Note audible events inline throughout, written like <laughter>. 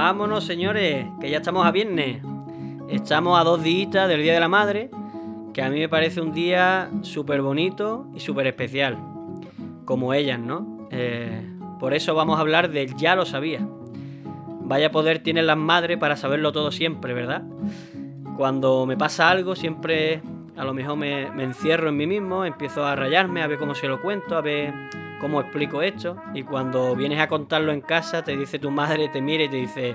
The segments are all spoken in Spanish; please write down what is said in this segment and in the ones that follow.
Vámonos, señores, que ya estamos a viernes. Estamos a dos días del Día de la Madre, que a mí me parece un día súper bonito y súper especial. Como ellas, ¿no? Eh, por eso vamos a hablar del ya lo sabía. Vaya poder tienen las madres para saberlo todo siempre, ¿verdad? Cuando me pasa algo, siempre a lo mejor me, me encierro en mí mismo, empiezo a rayarme, a ver cómo se lo cuento, a ver cómo explico esto. Y cuando vienes a contarlo en casa, te dice tu madre, te mira y te dice,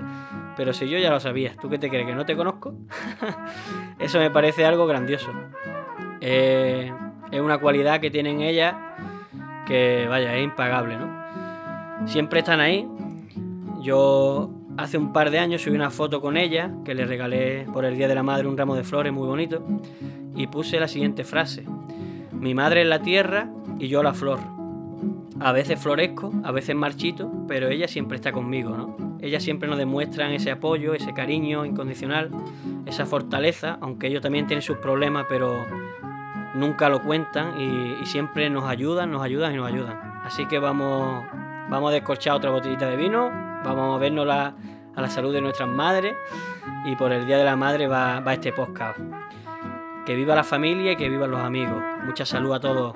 pero si yo ya lo sabía, ¿tú qué te crees? ¿Que no te conozco? <laughs> Eso me parece algo grandioso. Eh, es una cualidad que tienen ellas que, vaya, es impagable, ¿no? Siempre están ahí. Yo hace un par de años subí una foto con ella, que le regalé por el Día de la Madre un ramo de flores muy bonito, y puse la siguiente frase. Mi madre es la tierra y yo la flor. A veces florezco, a veces marchito, pero ella siempre está conmigo, ¿no? Ellas siempre nos demuestran ese apoyo, ese cariño incondicional, esa fortaleza, aunque ellos también tienen sus problemas, pero nunca lo cuentan y, siempre nos ayudan, nos ayudan y nos ayudan. Así que vamos, vamos a descorchar otra botellita de vino, vamos a vernos a la salud de nuestras madres y por el Día de la Madre va, va este podcast. Que viva la familia y que vivan los amigos. Mucha salud a todos.